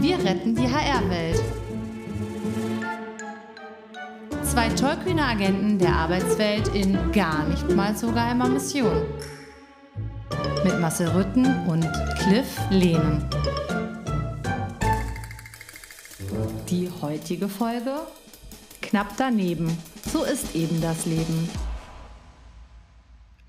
wir retten die HR-Welt. Zwei tollkühne Agenten der Arbeitswelt in gar nicht mal so geheimer Mission. Mit Marcel Rütten und Cliff Lehnen. Die heutige Folge? Knapp daneben. So ist eben das Leben.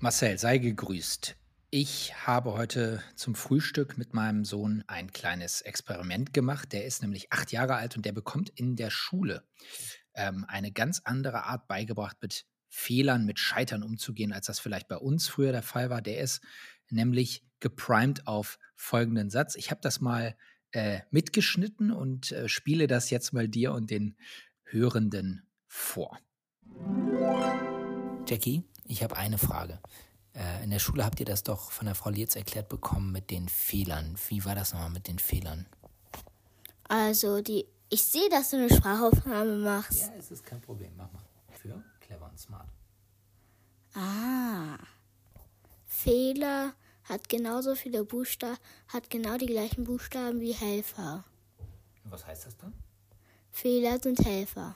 Marcel, sei gegrüßt. Ich habe heute zum Frühstück mit meinem Sohn ein kleines Experiment gemacht. Der ist nämlich acht Jahre alt und der bekommt in der Schule ähm, eine ganz andere Art beigebracht, mit Fehlern, mit Scheitern umzugehen, als das vielleicht bei uns früher der Fall war. Der ist nämlich geprimed auf folgenden Satz. Ich habe das mal äh, mitgeschnitten und äh, spiele das jetzt mal dir und den Hörenden vor. Jackie, ich habe eine Frage. Äh, in der Schule habt ihr das doch von der Frau Lietz erklärt bekommen mit den Fehlern. Wie war das nochmal mit den Fehlern? Also, die, ich sehe, dass du eine Sprachaufnahme machst. Ja, es ist kein Problem. Mach mal. Für clever und smart. Ah. Fehler hat genauso viele Buchstaben, hat genau die gleichen Buchstaben wie Helfer. Was heißt das dann? Fehler sind Helfer.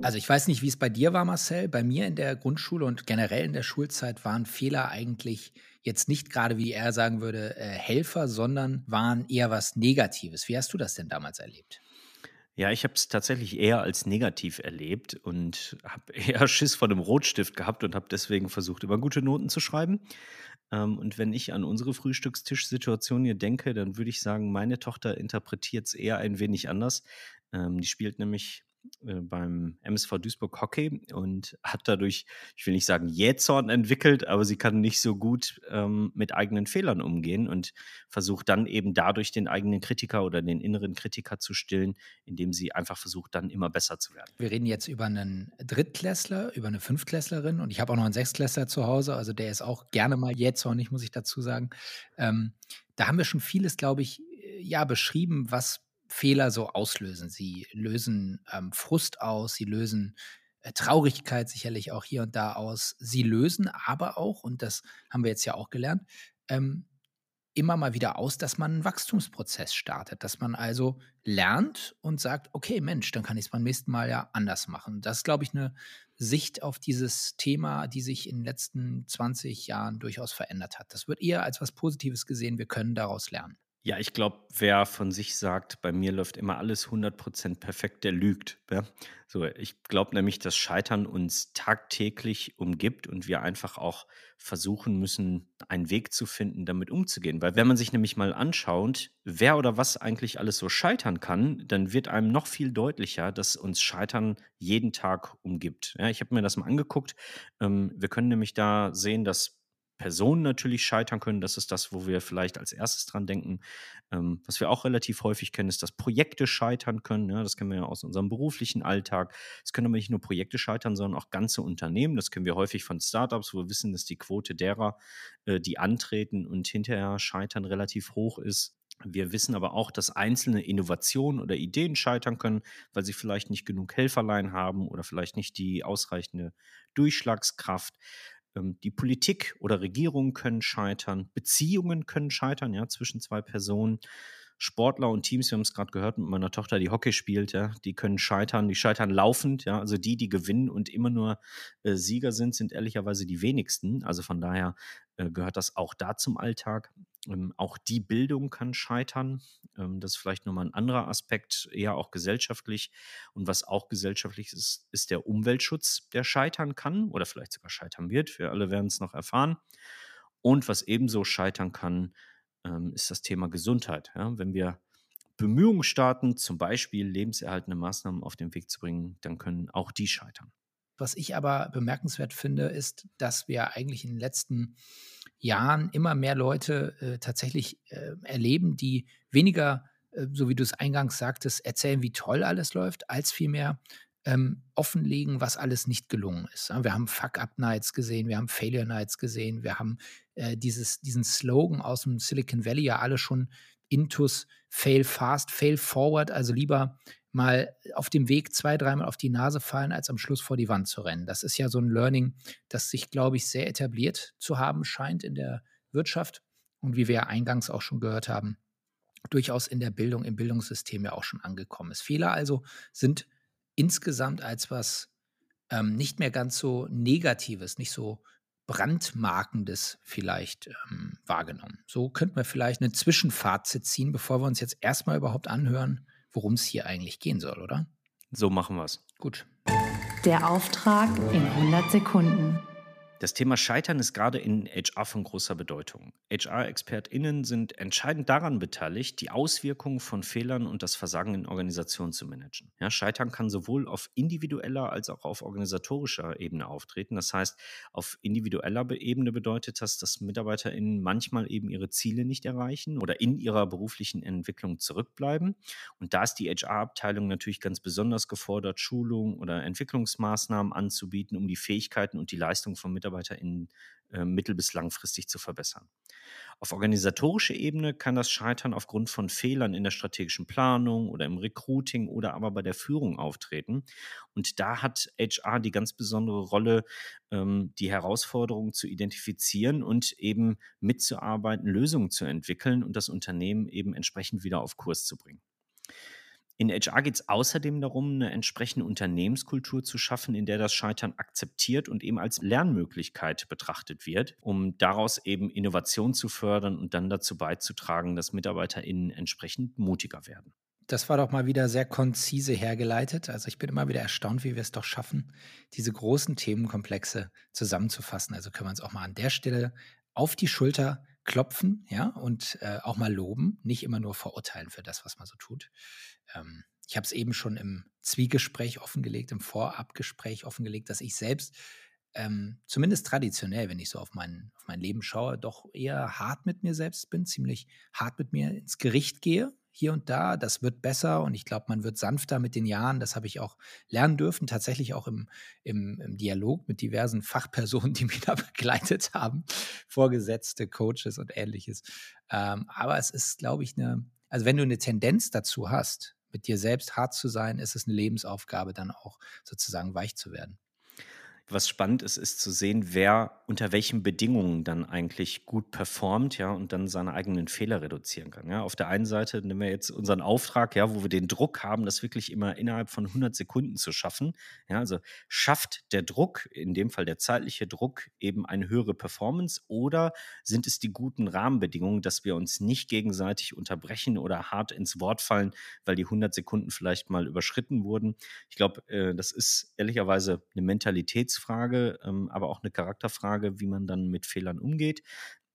Also ich weiß nicht, wie es bei dir war, Marcel. Bei mir in der Grundschule und generell in der Schulzeit waren Fehler eigentlich jetzt nicht gerade, wie er sagen würde, äh, Helfer, sondern waren eher was Negatives. Wie hast du das denn damals erlebt? Ja, ich habe es tatsächlich eher als negativ erlebt und habe eher Schiss vor dem Rotstift gehabt und habe deswegen versucht, immer gute Noten zu schreiben. Ähm, und wenn ich an unsere Frühstückstischsituation hier denke, dann würde ich sagen, meine Tochter interpretiert es eher ein wenig anders. Ähm, die spielt nämlich beim MSV Duisburg Hockey und hat dadurch, ich will nicht sagen Jähzorn entwickelt, aber sie kann nicht so gut ähm, mit eigenen Fehlern umgehen und versucht dann eben dadurch den eigenen Kritiker oder den inneren Kritiker zu stillen, indem sie einfach versucht, dann immer besser zu werden. Wir reden jetzt über einen Drittklässler, über eine Fünftklässlerin und ich habe auch noch einen Sechstklässler zu Hause, also der ist auch gerne mal jähzornig, muss ich dazu sagen. Ähm, da haben wir schon vieles, glaube ich, äh, ja, beschrieben, was Fehler so auslösen. Sie lösen ähm, Frust aus, sie lösen äh, Traurigkeit sicherlich auch hier und da aus. Sie lösen aber auch, und das haben wir jetzt ja auch gelernt, ähm, immer mal wieder aus, dass man einen Wachstumsprozess startet, dass man also lernt und sagt, okay, Mensch, dann kann ich es beim nächsten Mal ja anders machen. Das ist, glaube ich, eine Sicht auf dieses Thema, die sich in den letzten 20 Jahren durchaus verändert hat. Das wird eher als was Positives gesehen. Wir können daraus lernen. Ja, ich glaube, wer von sich sagt, bei mir läuft immer alles 100% perfekt, der lügt. Ja? So, ich glaube nämlich, dass Scheitern uns tagtäglich umgibt und wir einfach auch versuchen müssen, einen Weg zu finden, damit umzugehen. Weil wenn man sich nämlich mal anschaut, wer oder was eigentlich alles so scheitern kann, dann wird einem noch viel deutlicher, dass uns Scheitern jeden Tag umgibt. Ja, ich habe mir das mal angeguckt. Ähm, wir können nämlich da sehen, dass Personen natürlich scheitern können. Das ist das, wo wir vielleicht als erstes dran denken. Ähm, was wir auch relativ häufig kennen, ist, dass Projekte scheitern können. Ja, das kennen wir ja aus unserem beruflichen Alltag. Es können aber nicht nur Projekte scheitern, sondern auch ganze Unternehmen. Das kennen wir häufig von Startups, wo wir wissen, dass die Quote derer, äh, die antreten und hinterher scheitern, relativ hoch ist. Wir wissen aber auch, dass einzelne Innovationen oder Ideen scheitern können, weil sie vielleicht nicht genug Helferlein haben oder vielleicht nicht die ausreichende Durchschlagskraft. Ähm, die Politik oder Regierungen können scheitern, Beziehungen können scheitern, ja, zwischen zwei Personen. Sportler und Teams, wir haben es gerade gehört mit meiner Tochter, die Hockey spielt, ja, die können scheitern, die scheitern laufend, ja, also die, die gewinnen und immer nur äh, Sieger sind, sind ehrlicherweise die wenigsten. Also von daher äh, gehört das auch da zum Alltag. Ähm, auch die Bildung kann scheitern. Ähm, das ist vielleicht nochmal ein anderer Aspekt, eher auch gesellschaftlich. Und was auch gesellschaftlich ist, ist der Umweltschutz, der scheitern kann oder vielleicht sogar scheitern wird. Wir alle werden es noch erfahren. Und was ebenso scheitern kann, ähm, ist das Thema Gesundheit. Ja? Wenn wir Bemühungen starten, zum Beispiel lebenserhaltende Maßnahmen auf den Weg zu bringen, dann können auch die scheitern. Was ich aber bemerkenswert finde, ist, dass wir eigentlich in den letzten Jahren immer mehr Leute äh, tatsächlich äh, erleben, die weniger äh, so wie du es eingangs sagtest, erzählen, wie toll alles läuft, als vielmehr ähm, offenlegen, was alles nicht gelungen ist. Wir haben Fuck-Up-Nights gesehen, wir haben Failure-Nights gesehen, wir haben äh, dieses, diesen Slogan aus dem Silicon Valley ja alle schon intus fail fast, fail forward, also lieber mal auf dem Weg zwei, dreimal auf die Nase fallen, als am Schluss vor die Wand zu rennen. Das ist ja so ein Learning, das sich, glaube ich, sehr etabliert zu haben scheint in der Wirtschaft und wie wir ja eingangs auch schon gehört haben, durchaus in der Bildung, im Bildungssystem ja auch schon angekommen ist. Fehler also sind insgesamt als was ähm, nicht mehr ganz so Negatives, nicht so Brandmarkendes vielleicht ähm, wahrgenommen. So könnten wir vielleicht eine Zwischenfazit ziehen, bevor wir uns jetzt erstmal überhaupt anhören, worum es hier eigentlich gehen soll, oder? So machen wir es. Gut. Der Auftrag in 100 Sekunden. Das Thema Scheitern ist gerade in HR von großer Bedeutung. HR-ExpertInnen sind entscheidend daran beteiligt, die Auswirkungen von Fehlern und das Versagen in Organisationen zu managen. Ja, Scheitern kann sowohl auf individueller als auch auf organisatorischer Ebene auftreten. Das heißt, auf individueller Ebene bedeutet das, dass MitarbeiterInnen manchmal eben ihre Ziele nicht erreichen oder in ihrer beruflichen Entwicklung zurückbleiben. Und da ist die HR-Abteilung natürlich ganz besonders gefordert, Schulungen oder Entwicklungsmaßnahmen anzubieten, um die Fähigkeiten und die Leistung von Mitarbeitern MitarbeiterInnen äh, mittel- bis langfristig zu verbessern. Auf organisatorischer Ebene kann das Scheitern aufgrund von Fehlern in der strategischen Planung oder im Recruiting oder aber bei der Führung auftreten. Und da hat HR die ganz besondere Rolle, ähm, die Herausforderungen zu identifizieren und eben mitzuarbeiten, Lösungen zu entwickeln und das Unternehmen eben entsprechend wieder auf Kurs zu bringen. In HR geht es außerdem darum, eine entsprechende Unternehmenskultur zu schaffen, in der das Scheitern akzeptiert und eben als Lernmöglichkeit betrachtet wird, um daraus eben Innovation zu fördern und dann dazu beizutragen, dass MitarbeiterInnen entsprechend mutiger werden. Das war doch mal wieder sehr konzise hergeleitet. Also ich bin immer wieder erstaunt, wie wir es doch schaffen, diese großen Themenkomplexe zusammenzufassen. Also können wir uns auch mal an der Stelle auf die Schulter klopfen, ja, und äh, auch mal loben, nicht immer nur verurteilen für das, was man so tut. Ähm, ich habe es eben schon im Zwiegespräch offengelegt, im Vorabgespräch offengelegt, dass ich selbst ähm, zumindest traditionell, wenn ich so auf mein, auf mein Leben schaue, doch eher hart mit mir selbst bin, ziemlich hart mit mir ins Gericht gehe, hier und da. Das wird besser und ich glaube, man wird sanfter mit den Jahren. Das habe ich auch lernen dürfen, tatsächlich auch im, im, im, Dialog mit diversen Fachpersonen, die mich da begleitet haben, Vorgesetzte, Coaches und ähnliches. Ähm, aber es ist, glaube ich, eine, also wenn du eine Tendenz dazu hast, mit dir selbst hart zu sein, ist es eine Lebensaufgabe, dann auch sozusagen weich zu werden was spannend ist, ist zu sehen, wer unter welchen Bedingungen dann eigentlich gut performt, ja, und dann seine eigenen Fehler reduzieren kann. Ja. Auf der einen Seite nehmen wir jetzt unseren Auftrag, ja, wo wir den Druck haben, das wirklich immer innerhalb von 100 Sekunden zu schaffen. Ja, also schafft der Druck, in dem Fall der zeitliche Druck, eben eine höhere Performance oder sind es die guten Rahmenbedingungen, dass wir uns nicht gegenseitig unterbrechen oder hart ins Wort fallen, weil die 100 Sekunden vielleicht mal überschritten wurden? Ich glaube, äh, das ist ehrlicherweise eine Mentalitäts Gewissensfrage, ähm, aber auch eine Charakterfrage, wie man dann mit Fehlern umgeht,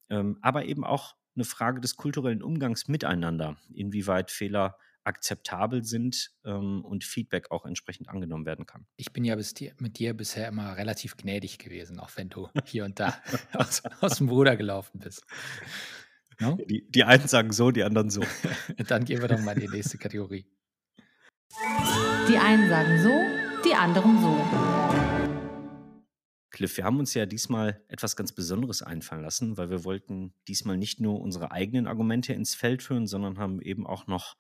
ähm, aber eben auch eine Frage des kulturellen Umgangs miteinander, inwieweit Fehler akzeptabel sind ähm, und Feedback auch entsprechend angenommen werden kann. Ich bin ja mit dir bisher immer relativ gnädig gewesen, auch wenn du hier und da aus, aus, dem Ruder gelaufen bist. No? Die, die einen sagen so, die anderen so. Dann gehen wir doch mal in die nächste Kategorie. Die einen sagen so, die anderen so. Cliff, wir haben uns ja diesmal etwas ganz Besonderes einfallen lassen, weil wir wollten diesmal nicht nur unsere eigenen Argumente ins Feld führen, sondern haben eben auch noch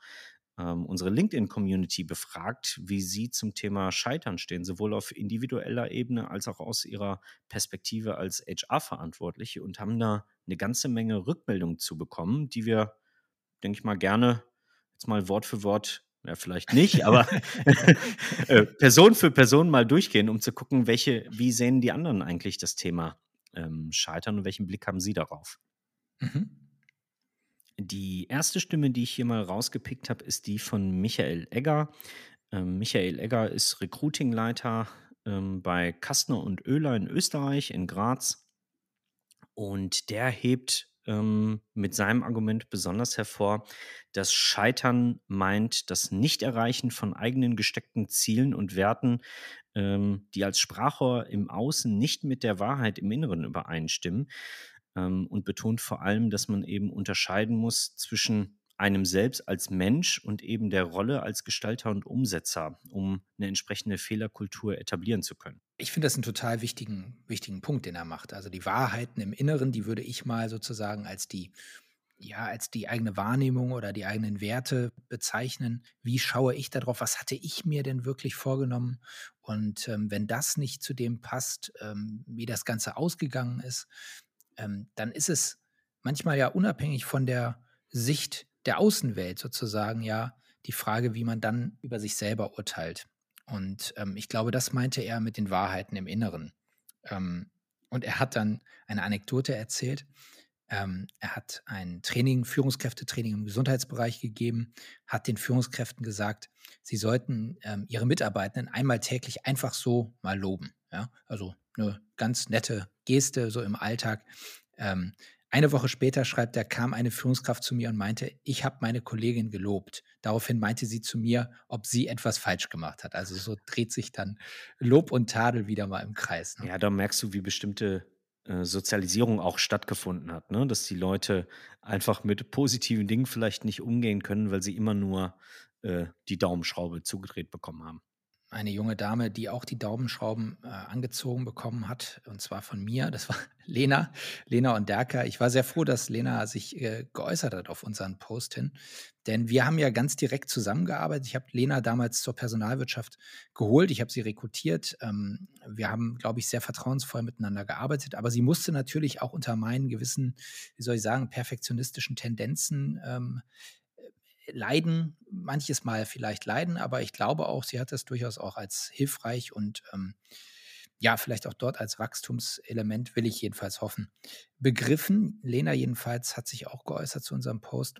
ähm, unsere LinkedIn-Community befragt, wie sie zum Thema Scheitern stehen, sowohl auf individueller Ebene als auch aus ihrer Perspektive als HR-Verantwortliche und haben da eine ganze Menge Rückmeldungen zu bekommen, die wir, denke ich mal, gerne jetzt mal Wort für Wort ja, vielleicht nicht, aber äh, Person für Person mal durchgehen, um zu gucken, welche, wie sehen die anderen eigentlich das Thema ähm, Scheitern und welchen Blick haben sie darauf? Mhm. Die erste Stimme, die ich hier mal rausgepickt habe, ist die von Michael Egger. Ähm, Michael Egger ist Recruitingleiter ähm, bei Kastner und Oehler in Österreich, in Graz. Und der hebt ähm, mit seinem Argument besonders hervor, dass Scheitern meint das Nichterreichen von eigenen gesteckten Zielen und Werten, ähm, die als Sprachrohr im Außen nicht mit der Wahrheit im Inneren übereinstimmen ähm, und betont vor allem, dass man eben unterscheiden muss zwischen einem selbst als Mensch und eben der Rolle als Gestalter und Umsetzer, um eine entsprechende Fehlerkultur etablieren zu können. Ich finde das einen total wichtigen, wichtigen Punkt, den er macht. Also die Wahrheiten im Inneren, die würde ich mal sozusagen als die ja, als die eigene Wahrnehmung oder die eigenen Werte bezeichnen. Wie schaue ich darauf? Was hatte ich mir denn wirklich vorgenommen? Und ähm, wenn das nicht zu dem passt, ähm, wie das Ganze ausgegangen ist, ähm, dann ist es manchmal ja unabhängig von der Sicht der Außenwelt sozusagen ja die Frage, wie man dann über sich selber urteilt. Und ähm, ich glaube, das meinte er mit den Wahrheiten im Inneren. Ähm, und er hat dann eine Anekdote erzählt. Ähm, er hat ein Training, Führungskräftetraining im Gesundheitsbereich gegeben, hat den Führungskräften gesagt, sie sollten ähm, ihre Mitarbeitenden einmal täglich einfach so mal loben. Ja? Also eine ganz nette Geste so im Alltag. Eine Woche später schreibt er, kam eine Führungskraft zu mir und meinte, ich habe meine Kollegin gelobt. Daraufhin meinte sie zu mir, ob sie etwas falsch gemacht hat. Also so dreht sich dann Lob und Tadel wieder mal im Kreis. Ne? Ja, da merkst du, wie bestimmte äh, Sozialisierung auch stattgefunden hat, ne? dass die Leute einfach mit positiven Dingen vielleicht nicht umgehen können, weil sie immer nur äh, die Daumenschraube zugedreht bekommen haben eine junge Dame, die auch die Daumenschrauben äh, angezogen bekommen hat, und zwar von mir. Das war Lena, Lena und Derker. Ich war sehr froh, dass Lena sich äh, geäußert hat auf unseren Post hin, denn wir haben ja ganz direkt zusammengearbeitet. Ich habe Lena damals zur Personalwirtschaft geholt, ich habe sie rekrutiert. Ähm, wir haben, glaube ich, sehr vertrauensvoll miteinander gearbeitet, aber sie musste natürlich auch unter meinen gewissen, wie soll ich sagen, perfektionistischen Tendenzen ähm, leiden, manches Mal vielleicht leiden, aber ich glaube auch, sie hat das durchaus auch als hilfreich und ähm, ja, vielleicht auch dort als Wachstumselement, will ich jedenfalls hoffen, begriffen. Lena jedenfalls hat sich auch geäußert zu unserem Post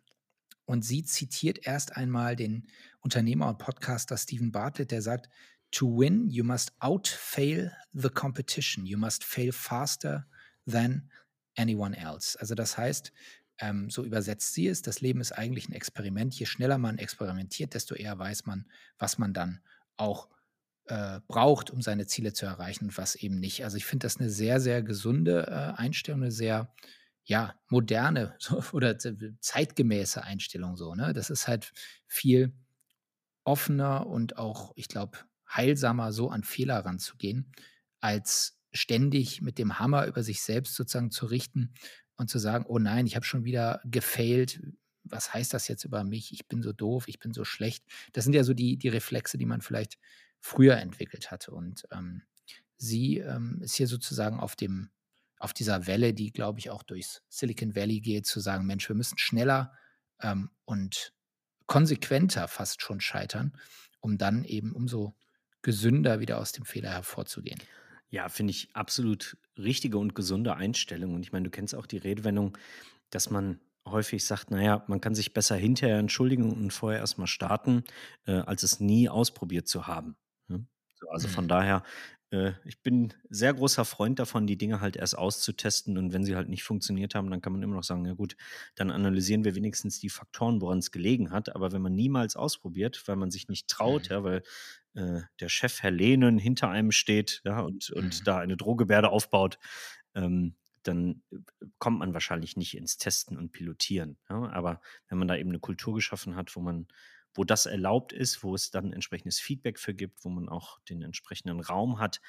und sie zitiert erst einmal den Unternehmer und Podcaster Stephen Bartlett, der sagt, To win, you must outfail the competition. You must fail faster than anyone else. Also das heißt, ähm, so übersetzt sie es. Das Leben ist eigentlich ein Experiment. Je schneller man experimentiert, desto eher weiß man, was man dann auch äh, braucht, um seine Ziele zu erreichen und was eben nicht. Also ich finde das eine sehr, sehr gesunde äh, Einstellung, eine sehr ja, moderne so, oder zeitgemäße Einstellung so. Ne? Das ist halt viel offener und auch, ich glaube, heilsamer, so an Fehler ranzugehen, als ständig mit dem Hammer über sich selbst sozusagen zu richten und zu sagen, oh nein, ich habe schon wieder gefailt. Was heißt das jetzt über mich? Ich bin so doof, ich bin so schlecht. Das sind ja so die, die Reflexe, die man vielleicht früher entwickelt hatte. Und ähm, sie ähm, ist hier sozusagen auf dem, auf dieser Welle, die, glaube ich, auch durchs Silicon Valley geht, zu sagen, Mensch, wir müssen schneller ähm, und konsequenter fast schon scheitern, um dann eben umso gesünder wieder aus dem Fehler hervorzugehen. Ja, finde ich absolut richtige und gesunde Einstellung. Und ich meine, du kennst auch die Redewendung, dass man häufig sagt, naja, man kann sich besser hinterher entschuldigen und vorher erstmal starten, äh, als es nie ausprobiert zu haben. Ne? So, also von mhm. daher, äh, ich bin sehr großer Freund davon, die Dinge halt erst auszutesten und wenn sie halt nicht funktioniert haben, dann kann man immer noch sagen, ja gut, dann analysieren wir wenigstens die Faktoren, woran es gelegen hat. Aber wenn man niemals ausprobiert, weil man sich nicht traut, mhm. ja, weil äh, der Chef Herr Lehnen hinter einem steht ja, und, und mhm. da eine Drohgebärde aufbaut, ähm, dann äh, kommt man wahrscheinlich nicht ins Testen und Pilotieren. Ja? Aber wenn man da eben eine Kultur geschaffen hat, wo man, wo das erlaubt ist, wo es dann entsprechendes Feedback für gibt, wo man auch den entsprechenden Raum hat,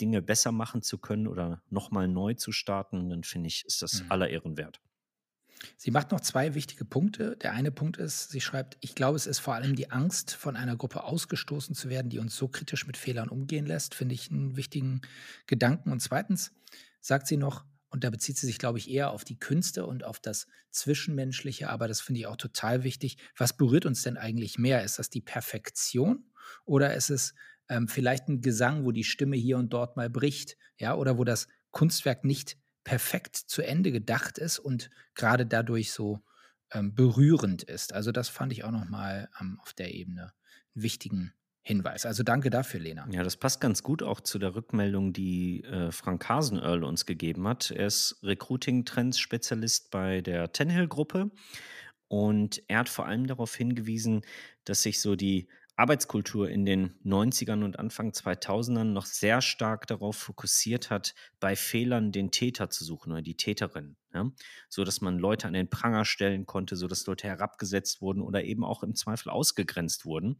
Dinge besser machen zu können oder nochmal neu zu starten, dann finde ich, ist das mhm. aller Ehren wert. Sie macht noch zwei wichtige Punkte. Der eine Punkt ist, sie schreibt, ich glaube, es ist vor allem die Angst, von einer Gruppe ausgestoßen zu werden, die uns so kritisch mit Fehlern umgehen lässt, finde ich einen wichtigen Gedanken. Und zweitens sagt sie noch, und da bezieht sie sich, glaube ich, eher auf die Künste und auf das Zwischenmenschliche, aber das finde ich auch total wichtig. Was berührt uns denn eigentlich mehr? Ist das die Perfektion oder ist es ähm, vielleicht ein Gesang, wo die Stimme hier und dort mal bricht, ja, oder wo das Kunstwerk nicht perfekt zu Ende gedacht ist und gerade dadurch so ähm, berührend ist. Also das fand ich auch nochmal ähm, auf der Ebene einen wichtigen Hinweis. Also danke dafür, Lena. Ja, das passt ganz gut auch zu der Rückmeldung, die äh, Frank Hasenöhrl uns gegeben hat. Er ist Recruiting-Trends-Spezialist bei der Tenhill-Gruppe und er hat vor allem darauf hingewiesen, dass sich so die Arbeitskultur in den 90ern und Anfang 2000ern noch sehr stark darauf fokussiert hat, bei Fehlern den Täter zu suchen oder die Täterin. Ja? So dass man Leute an den Pranger stellen konnte, so dass Leute herabgesetzt wurden oder eben auch im Zweifel ausgegrenzt wurden.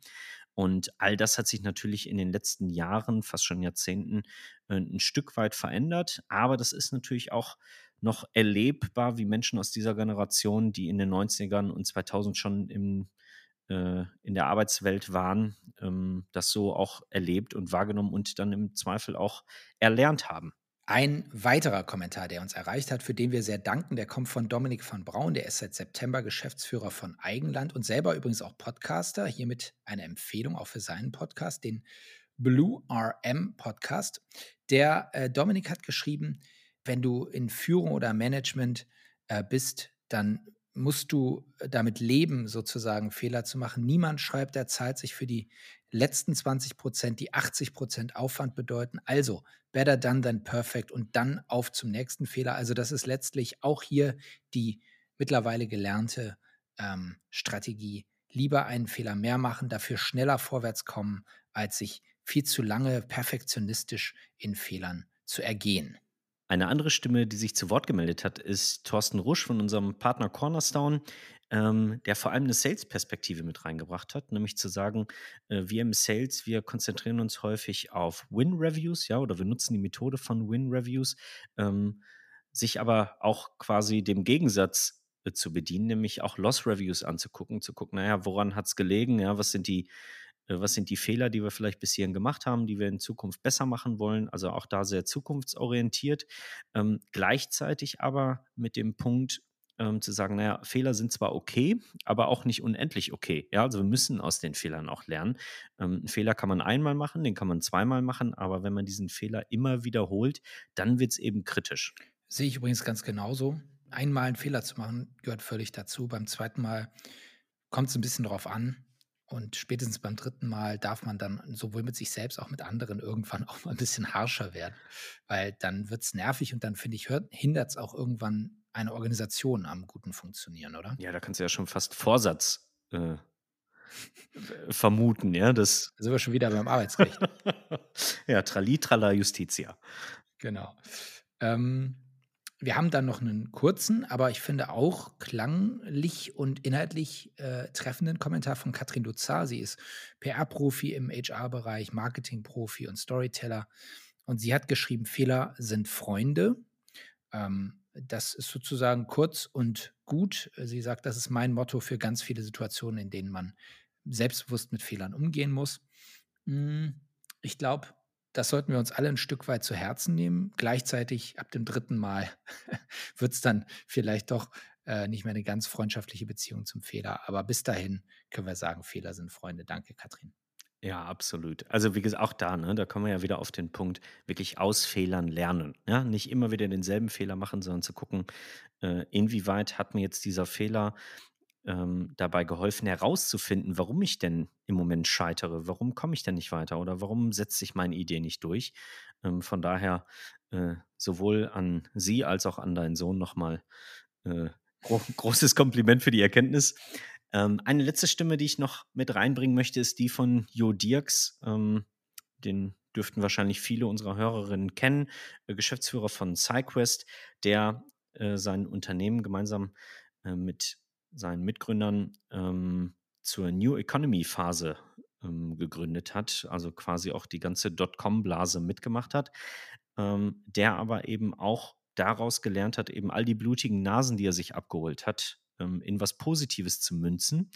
Und all das hat sich natürlich in den letzten Jahren, fast schon Jahrzehnten, äh, ein Stück weit verändert. Aber das ist natürlich auch noch erlebbar, wie Menschen aus dieser Generation, die in den 90ern und 2000 schon im äh, in der Arbeitswelt waren, ähm, das so auch erlebt und wahrgenommen und dann im Zweifel auch erlernt haben. Ein weiterer Kommentar, der uns erreicht hat, für den wir sehr danken, der kommt von Dominik von Braun, der ist seit September Geschäftsführer von Eigenland und selber übrigens auch Podcaster. Hiermit eine Empfehlung auch für seinen Podcast, den Blue RM Podcast. Der äh, Dominik hat geschrieben, wenn du in Führung oder Management äh, bist, dann musst du äh, damit leben, sozusagen Fehler zu machen. Niemand schreibt der Zeit sich für die letzten 20 Prozent, die 80 Prozent Aufwand bedeuten. Also better done than perfect und dann auf zum nächsten Fehler. Also das ist letztlich auch hier die mittlerweile gelernte ähm, Strategie. Lieber einen Fehler mehr machen, dafür schneller vorwärts kommen, als sich viel zu lange perfektionistisch in Fehlern zu ergehen. Eine andere Stimme, die sich zu Wort gemeldet hat, ist Thorsten Rusch von unserem Partner Cornerstone, ähm, der vor allem eine Sales-Perspektive mit reingebracht hat, nämlich zu sagen, äh, wir im Sales, wir konzentrieren uns häufig auf Win-Reviews, ja, oder wir nutzen die Methode von Win-Reviews, ähm, sich aber auch quasi dem Gegensatz äh, zu bedienen, nämlich auch Loss-Reviews anzugucken, zu gucken, naja, woran hat es gelegen, ja, was sind die äh, was sind die Fehler, die wir vielleicht bis hierhin gemacht haben, die wir in Zukunft besser machen wollen. Also auch da sehr zukunftsorientiert. Ähm, gleichzeitig aber mit dem Punkt, ähm, zu sagen, naja, Fehler sind zwar okay, aber auch nicht unendlich okay. Ja, also wir müssen aus den Fehlern auch lernen. Ähm, einen Fehler kann man einmal machen, den kann man zweimal machen, aber wenn man diesen Fehler immer wiederholt, dann wird es eben kritisch. Sehe ich übrigens ganz genauso. Einmal einen Fehler zu machen, gehört völlig dazu. Beim zweiten Mal kommt es ein bisschen darauf an, und spätestens beim dritten Mal darf man dann sowohl mit sich selbst, auch mit anderen irgendwann auch mal ein bisschen harscher werden. Weil dann wird es nervig und dann, finde ich, hindert es auch irgendwann eine Organisation am guten Funktionieren, oder? Ja, da kannst du ja schon fast Vorsatz äh, vermuten, ja. Das da sind wir schon wieder beim Arbeitsrecht. ja, Trali, Trala, Justitia. Genau. Ähm, wir haben dann noch einen kurzen, aber ich finde auch klanglich und inhaltlich äh, treffenden Kommentar von Katrin Luzar. Sie ist PR-Profi im HR-Bereich, Marketing-Profi und Storyteller. Und sie hat geschrieben, Fehler sind Freunde. Ähm, das ist sozusagen kurz und gut. Sie sagt, das ist mein Motto für ganz viele Situationen, in denen man selbstbewusst mit Fehlern umgehen muss. Hm, ich glaube, das sollten wir uns alle ein Stück weit zu Herzen nehmen. Gleichzeitig ab dem dritten Mal wird es dann vielleicht doch äh, nicht mehr eine ganz freundschaftliche Beziehung zum Fehler. Aber bis dahin können wir sagen, Fehler sind Freunde. Danke, Katrin. Ja, absolut. Also wie gesagt, auch da, ne, da kommen wir ja wieder auf den Punkt, wirklich aus Fehlern lernen. Ja? Nicht immer wieder denselben Fehler machen, sondern zu gucken, äh, inwieweit hat mir jetzt dieser Fehler ähm, dabei geholfen, herauszufinden, warum ich denn im Moment scheitere, warum komme ich denn nicht weiter oder warum setzt sich meine Idee nicht durch. Ähm, von daher äh, sowohl an Sie als auch an deinen Sohn nochmal äh, gro großes Kompliment für die Erkenntnis. Ähm, eine letzte Stimme, die ich noch mit reinbringen möchte, ist die von Jo Dirks. Ähm, den dürften wahrscheinlich viele unserer Hörerinnen kennen, äh, Geschäftsführer von SciQuest, der äh, sein Unternehmen gemeinsam äh, mit seinen Mitgründern ähm, zur New Economy Phase ähm, gegründet hat, also quasi auch die ganze Dotcom-Blase mitgemacht hat, ähm, der aber eben auch daraus gelernt hat, eben all die blutigen Nasen, die er sich abgeholt hat, ähm, in was Positives zu münzen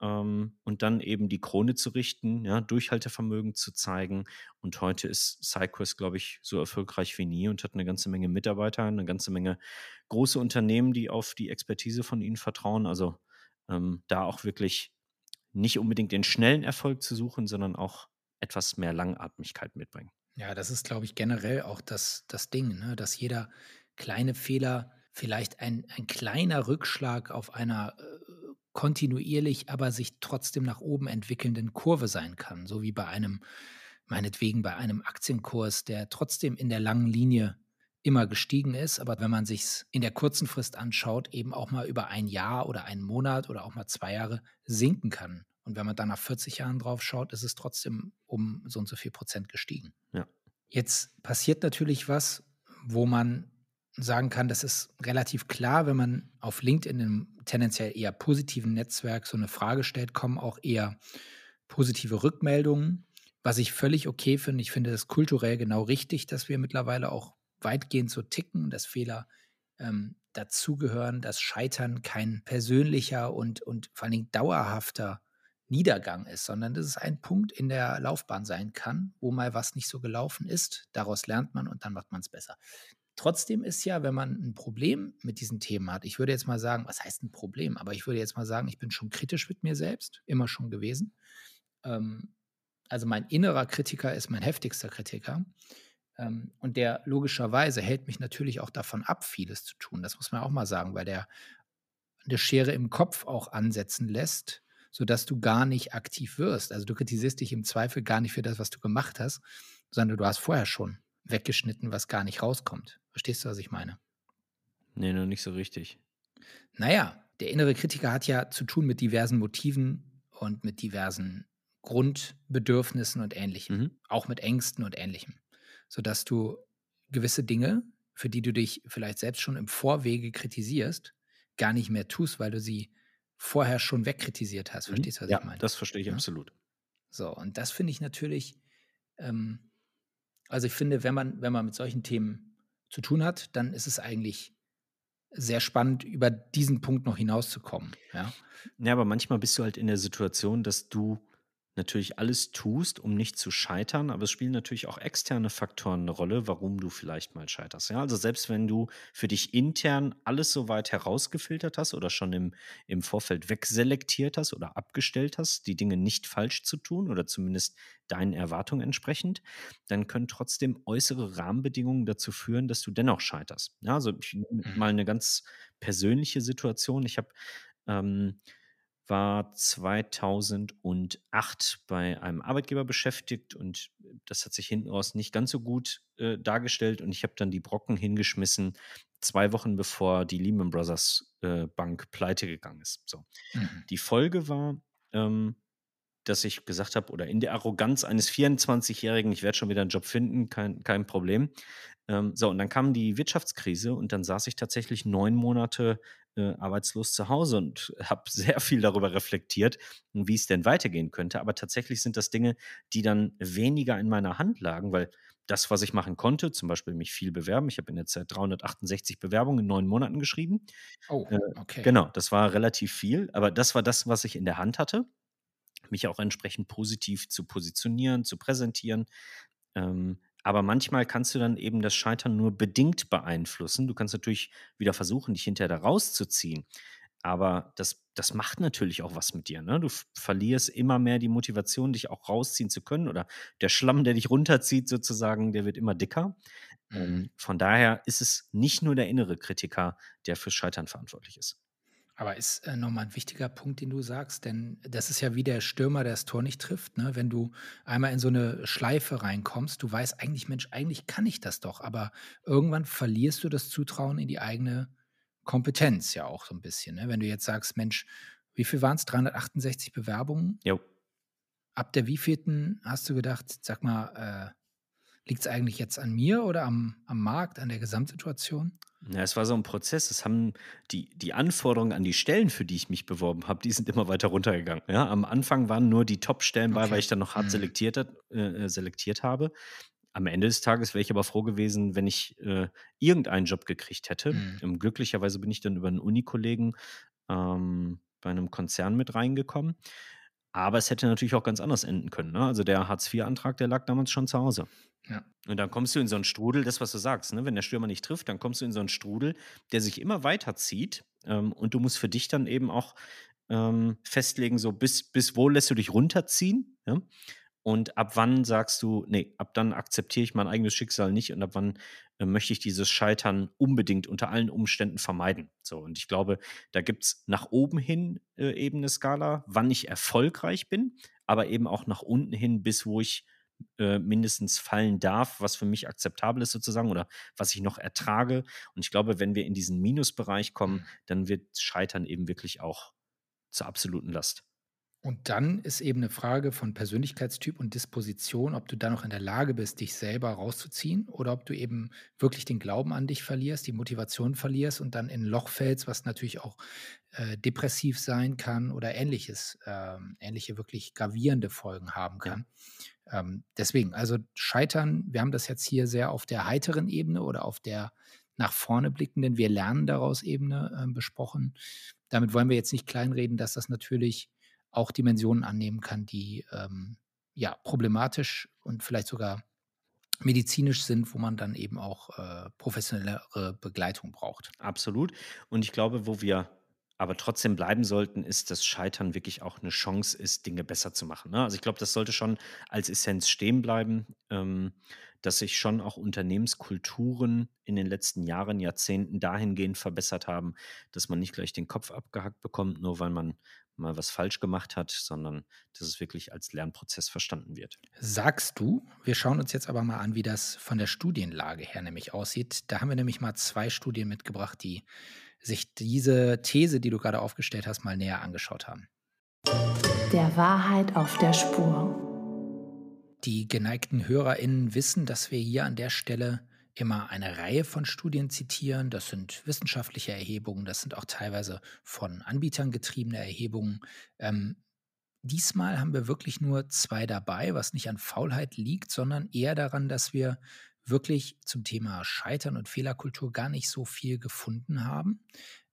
ähm, und dann eben die Krone zu richten, ja, Durchhaltevermögen zu zeigen. Und heute ist SideQuest, glaube ich, so erfolgreich wie nie und hat eine ganze Menge Mitarbeiter, eine ganze Menge große Unternehmen, die auf die Expertise von ihnen vertrauen. Also ähm, da auch wirklich nicht unbedingt den schnellen Erfolg zu suchen, sondern auch etwas mehr Langatmigkeit mitbringen. Ja, das ist, glaube ich, generell auch das, das Ding, ne? dass jeder kleine Fehler vielleicht ein, ein kleiner Rückschlag auf einer äh, kontinuierlich, aber sich trotzdem nach oben entwickelnden Kurve sein kann, so wie bei einem, meinetwegen bei einem Aktienkurs, der trotzdem in der langen Linie immer gestiegen ist, aber wenn man sich in der kurzen Frist anschaut, eben auch mal über ein Jahr oder einen Monat oder auch mal zwei Jahre sinken kann. Und wenn man dann nach 40 Jahren drauf schaut, ist es trotzdem um so und so viel Prozent gestiegen. Ja. Jetzt passiert natürlich was, wo man sagen kann, das ist relativ klar, wenn man auf LinkedIn im tendenziell eher positiven Netzwerk so eine Frage stellt, kommen auch eher positive Rückmeldungen, was ich völlig okay finde. Ich finde das kulturell genau richtig, dass wir mittlerweile auch weitgehend so ticken, dass Fehler ähm, dazugehören, dass Scheitern kein persönlicher und, und vor allen Dingen dauerhafter Niedergang ist, sondern dass es ein Punkt in der Laufbahn sein kann, wo mal was nicht so gelaufen ist. Daraus lernt man und dann macht man es besser. Trotzdem ist ja, wenn man ein Problem mit diesen Themen hat, ich würde jetzt mal sagen, was heißt ein Problem? Aber ich würde jetzt mal sagen, ich bin schon kritisch mit mir selbst, immer schon gewesen. Ähm, also mein innerer Kritiker ist mein heftigster Kritiker. Ähm, und der logischerweise hält mich natürlich auch davon ab, vieles zu tun. Das muss man auch mal sagen, weil der eine Schere im Kopf auch ansetzen lässt, sodass du gar nicht aktiv wirst. Also du kritisierst dich im Zweifel gar nicht für das, was du gemacht hast, sondern du hast vorher schon weggeschnitten, was gar nicht rauskommt. Verstehst du, was ich meine? Nee, noch nicht so richtig. Naja, der innere Kritiker hat ja zu tun mit diversen Motiven und mit diversen Grundbedürfnissen und Ähnlichem. Mhm. Auch mit Ängsten und Ähnlichem. Sodass du gewisse Dinge, für die du dich vielleicht selbst schon im Vorwege kritisierst, gar nicht mehr tust, weil du sie vorher schon wegkritisiert hast. Mhm. Verstehst du, was ja, ich meine? Das verstehe ich ja? absolut. So, und das finde ich natürlich ähm, also ich finde, wenn man, wenn man mit solchen Themen zu tun hat, dann ist es eigentlich sehr spannend, über diesen Punkt noch hinauszukommen. Ja, ja aber manchmal bist du halt in der Situation, dass du natürlich alles tust, um nicht zu scheitern, aber es spielen natürlich auch externe Faktoren eine Rolle, warum du vielleicht mal scheiterst. Ja, also selbst wenn du für dich intern alles so weit herausgefiltert hast oder schon im, im Vorfeld wegselektiert hast oder abgestellt hast, die Dinge nicht falsch zu tun oder zumindest deinen Erwartungen entsprechend, dann können trotzdem äußere Rahmenbedingungen dazu führen, dass du dennoch scheiterst. Ja, also ich nehme mal eine ganz persönliche Situation. Ich habe ähm, war 2008 bei einem Arbeitgeber beschäftigt und das hat sich hinten raus nicht ganz so gut äh, dargestellt und ich habe dann die Brocken hingeschmissen, zwei Wochen bevor die Lehman Brothers äh, Bank pleite gegangen ist. So. Mhm. Die Folge war, ähm, dass ich gesagt habe, oder in der Arroganz eines 24-Jährigen, ich werde schon wieder einen Job finden, kein, kein Problem. Ähm, so, und dann kam die Wirtschaftskrise und dann saß ich tatsächlich neun Monate äh, arbeitslos zu Hause und habe sehr viel darüber reflektiert, wie es denn weitergehen könnte. Aber tatsächlich sind das Dinge, die dann weniger in meiner Hand lagen, weil das, was ich machen konnte, zum Beispiel mich viel bewerben. Ich habe in der Zeit 368 Bewerbungen in neun Monaten geschrieben. Oh, äh, okay. Äh, genau, das war relativ viel, aber das war das, was ich in der Hand hatte. Mich auch entsprechend positiv zu positionieren, zu präsentieren. Ähm, aber manchmal kannst du dann eben das Scheitern nur bedingt beeinflussen. Du kannst natürlich wieder versuchen, dich hinterher da rauszuziehen. Aber das, das macht natürlich auch was mit dir. Ne? Du verlierst immer mehr die Motivation, dich auch rausziehen zu können. Oder der Schlamm, der dich runterzieht, sozusagen, der wird immer dicker. Ähm, mhm. von daher ist es nicht nur der innere Kritiker, der fürs Scheitern verantwortlich ist. Aber ist äh, nochmal ein wichtiger Punkt, den du sagst, denn das ist ja wie der Stürmer, der das Tor nicht trifft. Ne? Wenn du einmal in so eine Schleife reinkommst, du weißt eigentlich, Mensch, eigentlich kann ich das doch, aber irgendwann verlierst du das Zutrauen in die eigene Kompetenz ja auch so ein bisschen. Ne? Wenn du jetzt sagst, Mensch, wie viel waren es? 368 Bewerbungen? Jo. Ab der wievielten hast du gedacht, sag mal, äh, liegt es eigentlich jetzt an mir oder am, am Markt, an der Gesamtsituation? Ja, es war so ein Prozess. Es haben die, die Anforderungen an die Stellen, für die ich mich beworben habe, die sind immer weiter runtergegangen. Ja, am Anfang waren nur die Top-Stellen bei, weil ich dann noch hart mhm. selektiert, äh, selektiert habe. Am Ende des Tages wäre ich aber froh gewesen, wenn ich äh, irgendeinen Job gekriegt hätte. Mhm. Ähm, glücklicherweise bin ich dann über einen Unikollegen ähm, bei einem Konzern mit reingekommen. Aber es hätte natürlich auch ganz anders enden können. Ne? Also der Hartz-IV-Antrag, der lag damals schon zu Hause. Ja. Und dann kommst du in so einen Strudel, das, was du sagst, ne? wenn der Stürmer nicht trifft, dann kommst du in so einen Strudel, der sich immer weiter zieht. Ähm, und du musst für dich dann eben auch ähm, festlegen, so bis, bis wo lässt du dich runterziehen. Ja? Und ab wann sagst du, nee, ab dann akzeptiere ich mein eigenes Schicksal nicht und ab wann äh, möchte ich dieses Scheitern unbedingt unter allen Umständen vermeiden. So, und ich glaube, da gibt es nach oben hin äh, eben eine Skala, wann ich erfolgreich bin, aber eben auch nach unten hin, bis wo ich äh, mindestens fallen darf, was für mich akzeptabel ist sozusagen oder was ich noch ertrage. Und ich glaube, wenn wir in diesen Minusbereich kommen, mhm. dann wird Scheitern eben wirklich auch zur absoluten Last. Und dann ist eben eine Frage von Persönlichkeitstyp und Disposition, ob du dann noch in der Lage bist, dich selber rauszuziehen oder ob du eben wirklich den Glauben an dich verlierst, die Motivation verlierst und dann in ein Loch fällst, was natürlich auch äh, depressiv sein kann oder ähnliches, ähm, ähnliche wirklich gravierende Folgen haben kann. Ähm, deswegen, also Scheitern, wir haben das jetzt hier sehr auf der heiteren Ebene oder auf der nach vorne blickenden, wir lernen daraus Ebene äh, besprochen. Damit wollen wir jetzt nicht kleinreden, dass das natürlich auch Dimensionen annehmen kann, die ähm, ja problematisch und vielleicht sogar medizinisch sind, wo man dann eben auch äh, professionellere Begleitung braucht. Absolut. Und ich glaube, wo wir aber trotzdem bleiben sollten, ist, dass Scheitern wirklich auch eine Chance ist, Dinge besser zu machen. Ne? Also ich glaube, das sollte schon als Essenz stehen bleiben, ähm, dass sich schon auch Unternehmenskulturen in den letzten Jahren, Jahrzehnten dahingehend verbessert haben, dass man nicht gleich den Kopf abgehackt bekommt, nur weil man mal was falsch gemacht hat, sondern dass es wirklich als Lernprozess verstanden wird. Sagst du, wir schauen uns jetzt aber mal an, wie das von der Studienlage her nämlich aussieht. Da haben wir nämlich mal zwei Studien mitgebracht, die sich diese These, die du gerade aufgestellt hast, mal näher angeschaut haben. Der Wahrheit auf der Spur. Die geneigten HörerInnen wissen, dass wir hier an der Stelle immer eine Reihe von Studien zitieren. Das sind wissenschaftliche Erhebungen, das sind auch teilweise von Anbietern getriebene Erhebungen. Ähm, diesmal haben wir wirklich nur zwei dabei, was nicht an Faulheit liegt, sondern eher daran, dass wir wirklich zum Thema Scheitern und Fehlerkultur gar nicht so viel gefunden haben.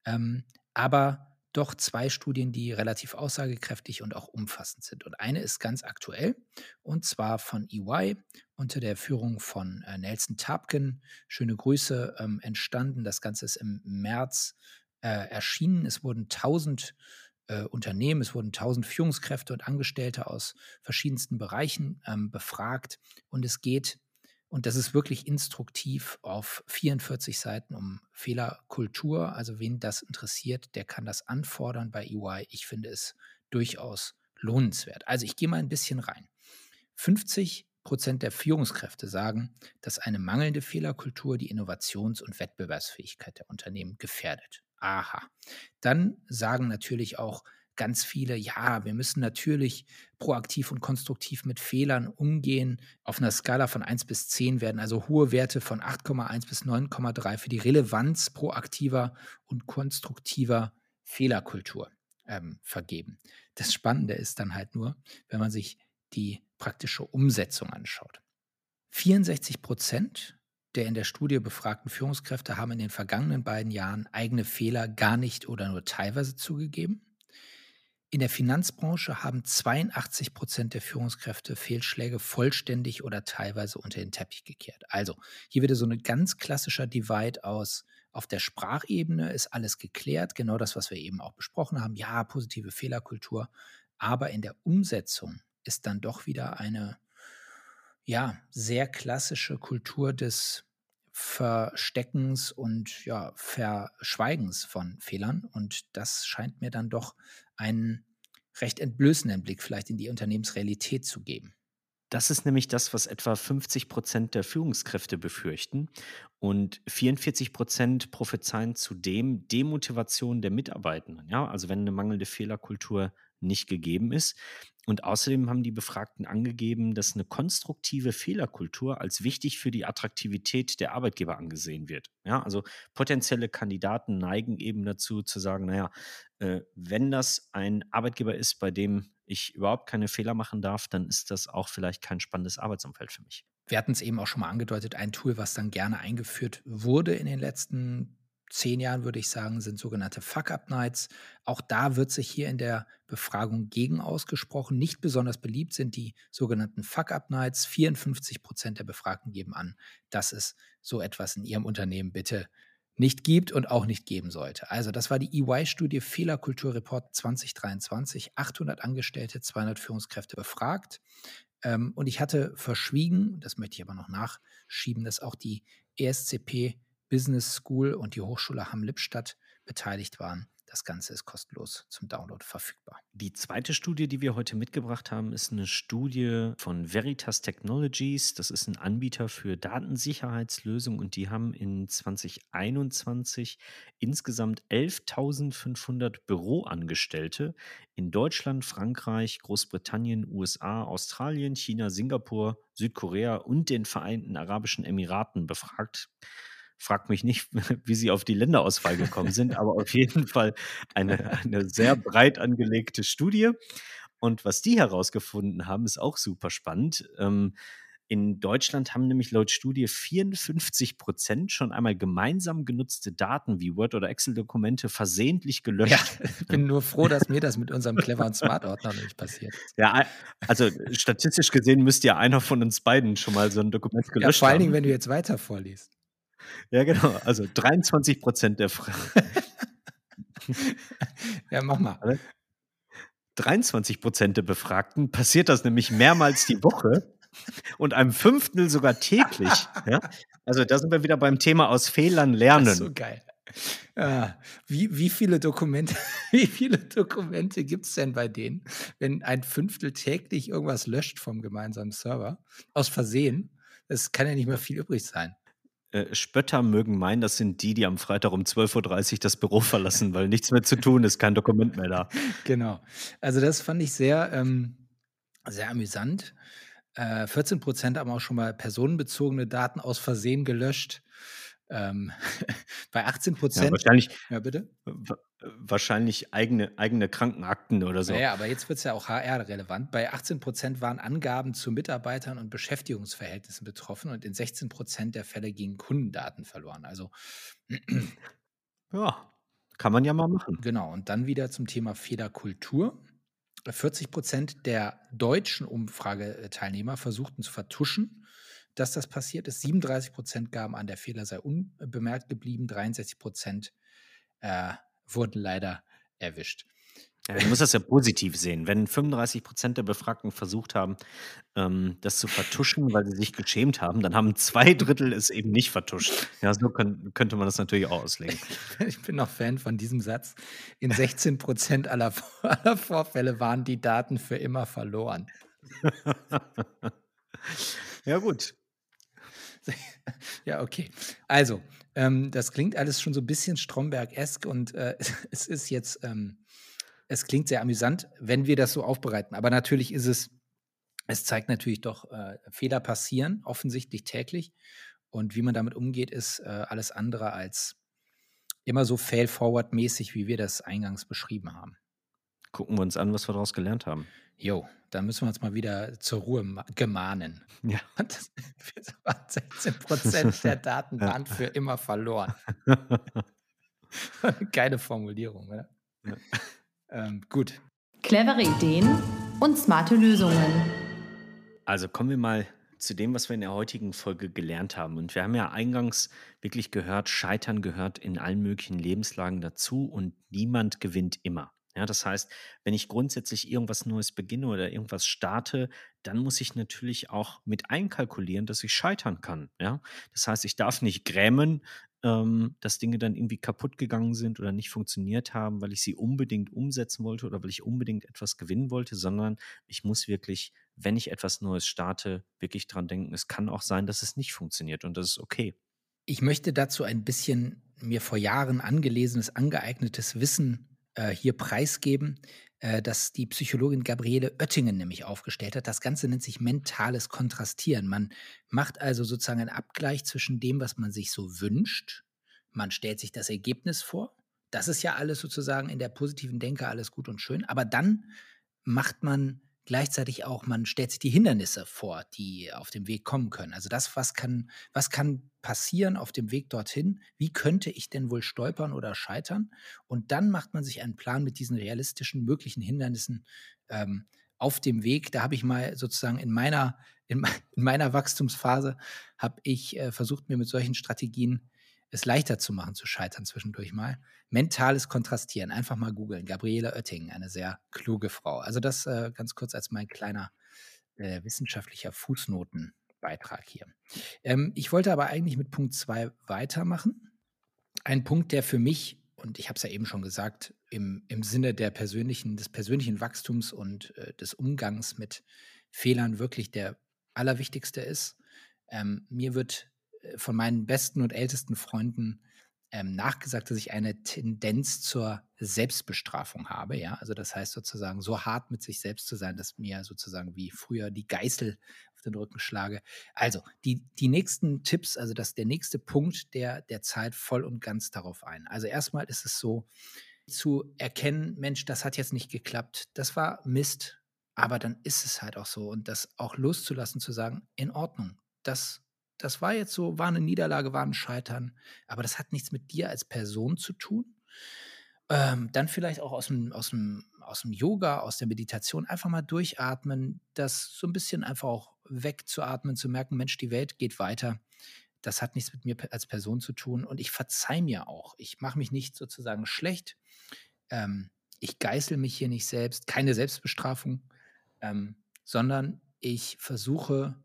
Ähm, aber doch zwei Studien, die relativ aussagekräftig und auch umfassend sind. Und eine ist ganz aktuell, und zwar von EY unter der Führung von äh, Nelson Tapkin. Schöne Grüße ähm, entstanden. Das Ganze ist im März äh, erschienen. Es wurden 1000 äh, Unternehmen, es wurden 1000 Führungskräfte und Angestellte aus verschiedensten Bereichen ähm, befragt. Und es geht und das ist wirklich instruktiv auf 44 Seiten um Fehlerkultur. Also wen das interessiert, der kann das anfordern bei EY. Ich finde es durchaus lohnenswert. Also ich gehe mal ein bisschen rein. 50 Prozent der Führungskräfte sagen, dass eine mangelnde Fehlerkultur die Innovations- und Wettbewerbsfähigkeit der Unternehmen gefährdet. Aha. Dann sagen natürlich auch ganz viele, ja, wir müssen natürlich proaktiv und konstruktiv mit Fehlern umgehen. Auf einer Skala von 1 bis 10 werden also hohe Werte von 8,1 bis 9,3 für die Relevanz proaktiver und konstruktiver Fehlerkultur ähm, vergeben. Das Spannende ist dann halt nur, wenn man sich die praktische Umsetzung anschaut. 64 Prozent der in der Studie befragten Führungskräfte haben in den vergangenen beiden Jahren eigene Fehler gar nicht oder nur teilweise zugegeben. In der Finanzbranche haben 82 Prozent der Führungskräfte Fehlschläge vollständig oder teilweise unter den Teppich gekehrt. Also hier wieder so ein ganz klassischer Divide aus. Auf der Sprachebene ist alles geklärt, genau das, was wir eben auch besprochen haben. Ja, positive Fehlerkultur. Aber in der Umsetzung ist dann doch wieder eine, ja, sehr klassische Kultur des Versteckens und ja, Verschweigens von Fehlern. Und das scheint mir dann doch einen recht entblößenden Blick vielleicht in die Unternehmensrealität zu geben. Das ist nämlich das, was etwa 50 Prozent der Führungskräfte befürchten. Und 44 Prozent prophezeien zudem Demotivation der Mitarbeitenden. Ja, also wenn eine mangelnde Fehlerkultur nicht gegeben ist. Und außerdem haben die Befragten angegeben, dass eine konstruktive Fehlerkultur als wichtig für die Attraktivität der Arbeitgeber angesehen wird. Ja, also potenzielle Kandidaten neigen eben dazu zu sagen, naja, äh, wenn das ein Arbeitgeber ist, bei dem ich überhaupt keine Fehler machen darf, dann ist das auch vielleicht kein spannendes Arbeitsumfeld für mich. Wir hatten es eben auch schon mal angedeutet, ein Tool, was dann gerne eingeführt wurde in den letzten zehn Jahren, würde ich sagen, sind sogenannte Fuck-Up-Nights. Auch da wird sich hier in der Befragung gegen ausgesprochen. Nicht besonders beliebt sind die sogenannten Fuck-Up-Nights. 54 Prozent der Befragten geben an, dass es so etwas in ihrem Unternehmen bitte nicht gibt und auch nicht geben sollte. Also das war die EY-Studie Fehlerkulturreport 2023. 800 Angestellte, 200 Führungskräfte befragt. Ähm, und ich hatte verschwiegen, das möchte ich aber noch nachschieben, dass auch die ESCP Business School und die Hochschule Hamm-Lippstadt beteiligt waren. Das Ganze ist kostenlos zum Download verfügbar. Die zweite Studie, die wir heute mitgebracht haben, ist eine Studie von Veritas Technologies. Das ist ein Anbieter für Datensicherheitslösungen und die haben in 2021 insgesamt 11.500 Büroangestellte in Deutschland, Frankreich, Großbritannien, USA, Australien, China, Singapur, Südkorea und den Vereinten Arabischen Emiraten befragt. Frag mich nicht, wie sie auf die Länderauswahl gekommen sind, aber auf jeden Fall eine, eine sehr breit angelegte Studie. Und was die herausgefunden haben, ist auch super spannend. Ähm, in Deutschland haben nämlich laut Studie 54 Prozent schon einmal gemeinsam genutzte Daten wie Word- oder Excel-Dokumente versehentlich gelöscht. Ja, ich bin nur froh, dass mir das mit unserem Clever und Smart-Ordner nicht passiert. Ja, also statistisch gesehen müsste ja einer von uns beiden schon mal so ein Dokument gelöscht haben. Ja, vor allen Dingen, wenn du jetzt weiter vorliest. Ja, genau. Also 23 Prozent der Fragen. ja, mach mal. 23 Prozent der Befragten passiert das nämlich mehrmals die Woche und einem Fünftel sogar täglich. ja? Also da sind wir wieder beim Thema aus Fehlern lernen. Das ist so geil. Ah, wie, wie viele Dokumente, wie viele Dokumente gibt es denn bei denen, wenn ein Fünftel täglich irgendwas löscht vom gemeinsamen Server? Aus Versehen. Es kann ja nicht mehr viel übrig sein. Äh, Spötter mögen meinen, das sind die, die am Freitag um 12.30 Uhr das Büro verlassen, weil nichts mehr zu tun ist, kein Dokument mehr da. Genau. Also das fand ich sehr, ähm, sehr amüsant. Äh, 14 Prozent haben auch schon mal personenbezogene Daten aus Versehen gelöscht. Ähm, bei 18 Prozent. Ja, wahrscheinlich. Ja, bitte? Wahrscheinlich eigene, eigene Krankenakten oder so. Ja, aber jetzt wird es ja auch HR-relevant. Bei 18 Prozent waren Angaben zu Mitarbeitern und Beschäftigungsverhältnissen betroffen und in 16 Prozent der Fälle gingen Kundendaten verloren. Also. ja, kann man ja mal machen. Genau. Und dann wieder zum Thema Fehlerkultur. 40 Prozent der deutschen Umfrageteilnehmer versuchten zu vertuschen, dass das passiert ist. 37 Prozent gaben an, der Fehler sei unbemerkt geblieben. 63 Prozent äh, wurden leider erwischt. Ja, ich muss das ja positiv sehen. Wenn 35 Prozent der Befragten versucht haben, ähm, das zu vertuschen, weil sie sich geschämt haben, dann haben zwei Drittel es eben nicht vertuscht. Ja, so können, könnte man das natürlich auch auslegen. Ich bin noch Fan von diesem Satz. In 16 Prozent aller, aller Vorfälle waren die Daten für immer verloren. ja, gut. Ja, okay. Also, ähm, das klingt alles schon so ein bisschen Stromberg-esk und äh, es ist jetzt, ähm, es klingt sehr amüsant, wenn wir das so aufbereiten. Aber natürlich ist es, es zeigt natürlich doch, äh, Fehler passieren, offensichtlich täglich. Und wie man damit umgeht, ist äh, alles andere als immer so fail-forward-mäßig, wie wir das eingangs beschrieben haben. Gucken wir uns an, was wir daraus gelernt haben. Jo, da müssen wir uns mal wieder zur Ruhe gemahnen. Ja. Das, 16 Prozent der Daten waren für immer verloren. Keine Formulierung, oder? Ja. Ähm, gut. Clevere Ideen und smarte Lösungen. Also kommen wir mal zu dem, was wir in der heutigen Folge gelernt haben. Und wir haben ja eingangs wirklich gehört, Scheitern gehört in allen möglichen Lebenslagen dazu und niemand gewinnt immer. Ja, das heißt, wenn ich grundsätzlich irgendwas Neues beginne oder irgendwas starte, dann muss ich natürlich auch mit einkalkulieren, dass ich scheitern kann. Ja, das heißt, ich darf nicht grämen, ähm, dass Dinge dann irgendwie kaputt gegangen sind oder nicht funktioniert haben, weil ich sie unbedingt umsetzen wollte oder weil ich unbedingt etwas gewinnen wollte, sondern ich muss wirklich, wenn ich etwas Neues starte, wirklich dran denken, es kann auch sein, dass es nicht funktioniert und das ist okay. Ich möchte dazu ein bisschen mir vor Jahren angelesenes, angeeignetes Wissen äh, hier preisgeben, äh, dass die Psychologin Gabriele Oettingen nämlich aufgestellt hat. Das Ganze nennt sich mentales Kontrastieren. Man macht also sozusagen einen Abgleich zwischen dem, was man sich so wünscht. Man stellt sich das Ergebnis vor. Das ist ja alles sozusagen in der positiven Denke alles gut und schön. Aber dann macht man gleichzeitig auch, man stellt sich die Hindernisse vor, die auf dem Weg kommen können. Also das, was kann, was kann passieren auf dem Weg dorthin? Wie könnte ich denn wohl stolpern oder scheitern? Und dann macht man sich einen Plan mit diesen realistischen möglichen Hindernissen ähm, auf dem Weg. Da habe ich mal sozusagen in meiner, in, in meiner Wachstumsphase, habe ich äh, versucht, mir mit solchen Strategien es leichter zu machen, zu scheitern zwischendurch mal. Mentales Kontrastieren, einfach mal googeln. Gabriele Oetting, eine sehr kluge Frau. Also das äh, ganz kurz als mein kleiner äh, wissenschaftlicher Fußnotenbeitrag hier. Ähm, ich wollte aber eigentlich mit Punkt 2 weitermachen. Ein Punkt, der für mich und ich habe es ja eben schon gesagt, im, im Sinne der persönlichen, des persönlichen Wachstums und äh, des Umgangs mit Fehlern wirklich der allerwichtigste ist. Ähm, mir wird von meinen besten und ältesten Freunden ähm, nachgesagt, dass ich eine Tendenz zur Selbstbestrafung habe. Ja, also das heißt sozusagen so hart mit sich selbst zu sein, dass mir sozusagen wie früher die Geißel auf den Rücken schlage. Also die, die nächsten Tipps, also das der nächste Punkt, der, der zahlt voll und ganz darauf ein. Also erstmal ist es so, zu erkennen, Mensch, das hat jetzt nicht geklappt, das war Mist, aber dann ist es halt auch so und das auch loszulassen, zu sagen, in Ordnung, das das war jetzt so, war eine Niederlage, war ein Scheitern, aber das hat nichts mit dir als Person zu tun. Ähm, dann vielleicht auch aus dem, aus, dem, aus dem Yoga, aus der Meditation einfach mal durchatmen, das so ein bisschen einfach auch wegzuatmen, zu merken, Mensch, die Welt geht weiter. Das hat nichts mit mir als Person zu tun und ich verzeih mir auch. Ich mache mich nicht sozusagen schlecht. Ähm, ich geißel mich hier nicht selbst, keine Selbstbestrafung, ähm, sondern ich versuche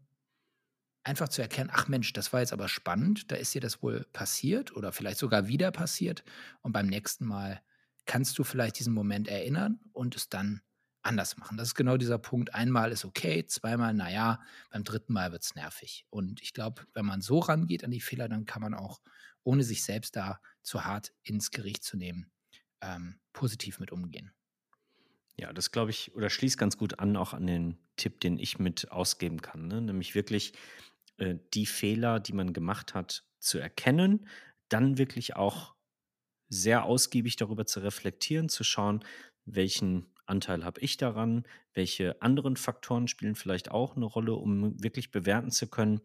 einfach zu erkennen, ach Mensch, das war jetzt aber spannend, da ist dir das wohl passiert oder vielleicht sogar wieder passiert und beim nächsten Mal kannst du vielleicht diesen Moment erinnern und es dann anders machen. Das ist genau dieser Punkt. Einmal ist okay, zweimal, naja, beim dritten Mal wird es nervig. Und ich glaube, wenn man so rangeht an die Fehler, dann kann man auch, ohne sich selbst da zu hart ins Gericht zu nehmen, ähm, positiv mit umgehen. Ja, das glaube ich, oder schließt ganz gut an, auch an den Tipp, den ich mit ausgeben kann. Ne? Nämlich wirklich äh, die Fehler, die man gemacht hat, zu erkennen, dann wirklich auch sehr ausgiebig darüber zu reflektieren, zu schauen, welchen Anteil habe ich daran, welche anderen Faktoren spielen vielleicht auch eine Rolle, um wirklich bewerten zu können,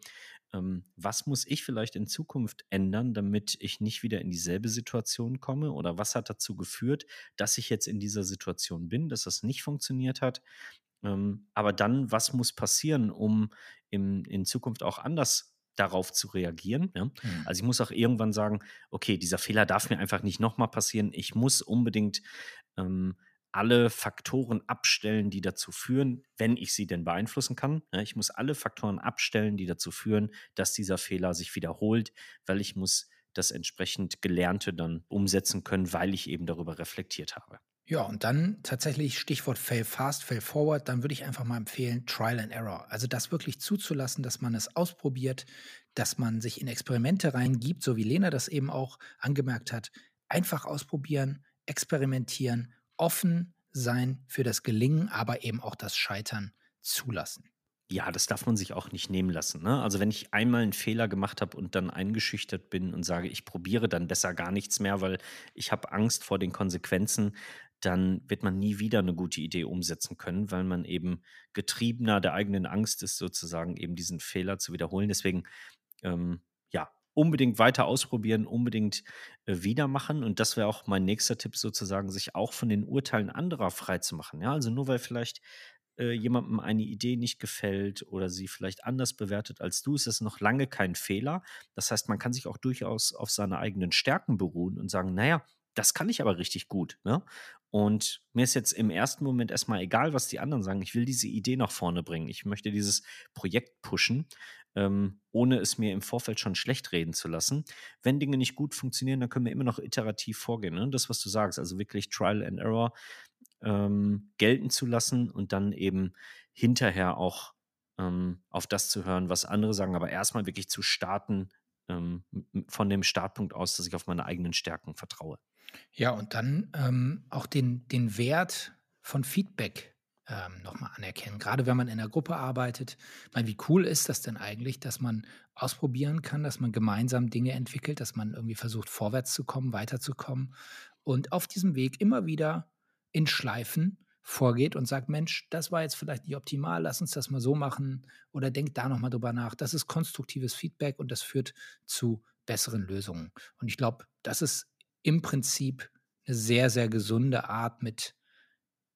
ähm, was muss ich vielleicht in Zukunft ändern, damit ich nicht wieder in dieselbe Situation komme oder was hat dazu geführt, dass ich jetzt in dieser Situation bin, dass das nicht funktioniert hat ähm, aber dann, was muss passieren, um im, in Zukunft auch anders darauf zu reagieren. Ja? Mhm. Also ich muss auch irgendwann sagen, okay, dieser Fehler darf mir einfach nicht nochmal passieren. Ich muss unbedingt ähm, alle Faktoren abstellen, die dazu führen, wenn ich sie denn beeinflussen kann. Ja, ich muss alle Faktoren abstellen, die dazu führen, dass dieser Fehler sich wiederholt, weil ich muss das entsprechend Gelernte dann umsetzen können, weil ich eben darüber reflektiert habe. Ja, und dann tatsächlich Stichwort Fail Fast, Fail Forward, dann würde ich einfach mal empfehlen, Trial and Error. Also das wirklich zuzulassen, dass man es ausprobiert, dass man sich in Experimente reingibt, so wie Lena das eben auch angemerkt hat. Einfach ausprobieren, experimentieren, offen sein für das Gelingen, aber eben auch das Scheitern zulassen. Ja, das darf man sich auch nicht nehmen lassen. Ne? Also wenn ich einmal einen Fehler gemacht habe und dann eingeschüchtert bin und sage, ich probiere dann besser gar nichts mehr, weil ich habe Angst vor den Konsequenzen, dann wird man nie wieder eine gute Idee umsetzen können, weil man eben getriebener der eigenen Angst ist, sozusagen eben diesen Fehler zu wiederholen. Deswegen, ähm, unbedingt weiter ausprobieren, unbedingt äh, wieder machen. Und das wäre auch mein nächster Tipp, sozusagen, sich auch von den Urteilen anderer frei zu machen. Ja, also nur weil vielleicht äh, jemandem eine Idee nicht gefällt oder sie vielleicht anders bewertet als du, ist das noch lange kein Fehler. Das heißt, man kann sich auch durchaus auf seine eigenen Stärken beruhen und sagen, naja, das kann ich aber richtig gut. Ne? Und mir ist jetzt im ersten Moment erstmal egal, was die anderen sagen. Ich will diese Idee nach vorne bringen. Ich möchte dieses Projekt pushen, ähm, ohne es mir im Vorfeld schon schlecht reden zu lassen. Wenn Dinge nicht gut funktionieren, dann können wir immer noch iterativ vorgehen. Ne? Das, was du sagst, also wirklich Trial and Error ähm, gelten zu lassen und dann eben hinterher auch ähm, auf das zu hören, was andere sagen, aber erstmal wirklich zu starten ähm, von dem Startpunkt aus, dass ich auf meine eigenen Stärken vertraue. Ja, und dann ähm, auch den, den Wert von Feedback ähm, nochmal anerkennen. Gerade wenn man in einer Gruppe arbeitet. Meine, wie cool ist das denn eigentlich, dass man ausprobieren kann, dass man gemeinsam Dinge entwickelt, dass man irgendwie versucht, vorwärts zu kommen, weiterzukommen und auf diesem Weg immer wieder in Schleifen vorgeht und sagt, Mensch, das war jetzt vielleicht nicht optimal, lass uns das mal so machen oder denk da nochmal drüber nach. Das ist konstruktives Feedback und das führt zu besseren Lösungen. Und ich glaube, das ist im Prinzip eine sehr, sehr gesunde Art, mit,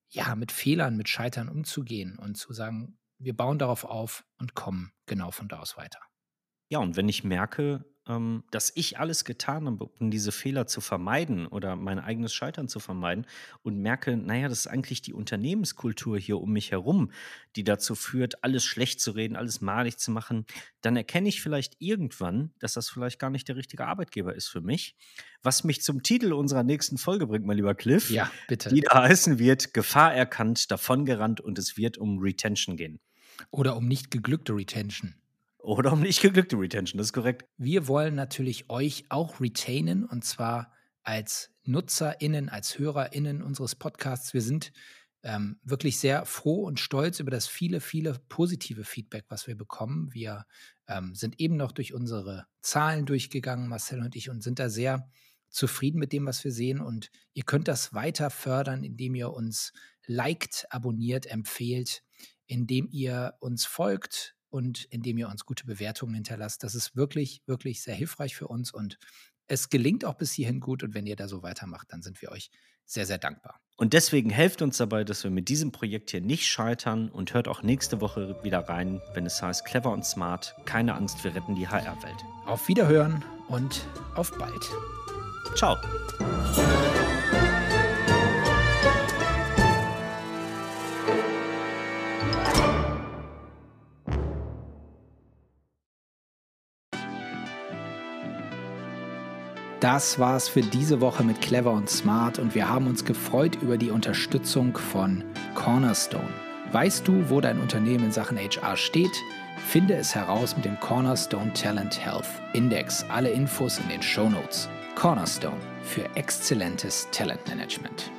ja, mit Fehlern, mit Scheitern umzugehen und zu sagen, wir bauen darauf auf und kommen genau von da aus weiter. Ja, und wenn ich merke, ähm, dass ich alles getan habe, um diese Fehler zu vermeiden oder mein eigenes Scheitern zu vermeiden und merke, naja, das ist eigentlich die Unternehmenskultur hier um mich herum, die dazu führt, alles schlecht zu reden, alles malig zu machen, dann erkenne ich vielleicht irgendwann, dass das vielleicht gar nicht der richtige Arbeitgeber ist für mich. Was mich zum Titel unserer nächsten Folge bringt, mein lieber Cliff. Ja, bitte. Die da heißen wird, Gefahr erkannt, davongerannt und es wird um Retention gehen. Oder um nicht geglückte Retention. Oder um nicht geglückte Retention, das ist korrekt. Wir wollen natürlich euch auch retainen und zwar als NutzerInnen, als HörerInnen unseres Podcasts. Wir sind ähm, wirklich sehr froh und stolz über das viele, viele positive Feedback, was wir bekommen. Wir ähm, sind eben noch durch unsere Zahlen durchgegangen, Marcel und ich, und sind da sehr zufrieden mit dem, was wir sehen. Und ihr könnt das weiter fördern, indem ihr uns liked, abonniert, empfehlt, indem ihr uns folgt, und indem ihr uns gute Bewertungen hinterlasst. Das ist wirklich, wirklich sehr hilfreich für uns und es gelingt auch bis hierhin gut. Und wenn ihr da so weitermacht, dann sind wir euch sehr, sehr dankbar. Und deswegen helft uns dabei, dass wir mit diesem Projekt hier nicht scheitern und hört auch nächste Woche wieder rein, wenn es heißt Clever und Smart. Keine Angst, wir retten die HR-Welt. Auf Wiederhören und auf bald. Ciao. Das war's für diese Woche mit Clever und Smart und wir haben uns gefreut über die Unterstützung von Cornerstone. Weißt du, wo dein Unternehmen in Sachen HR steht? Finde es heraus mit dem Cornerstone Talent Health Index. Alle Infos in den Show Notes. Cornerstone für exzellentes Talentmanagement.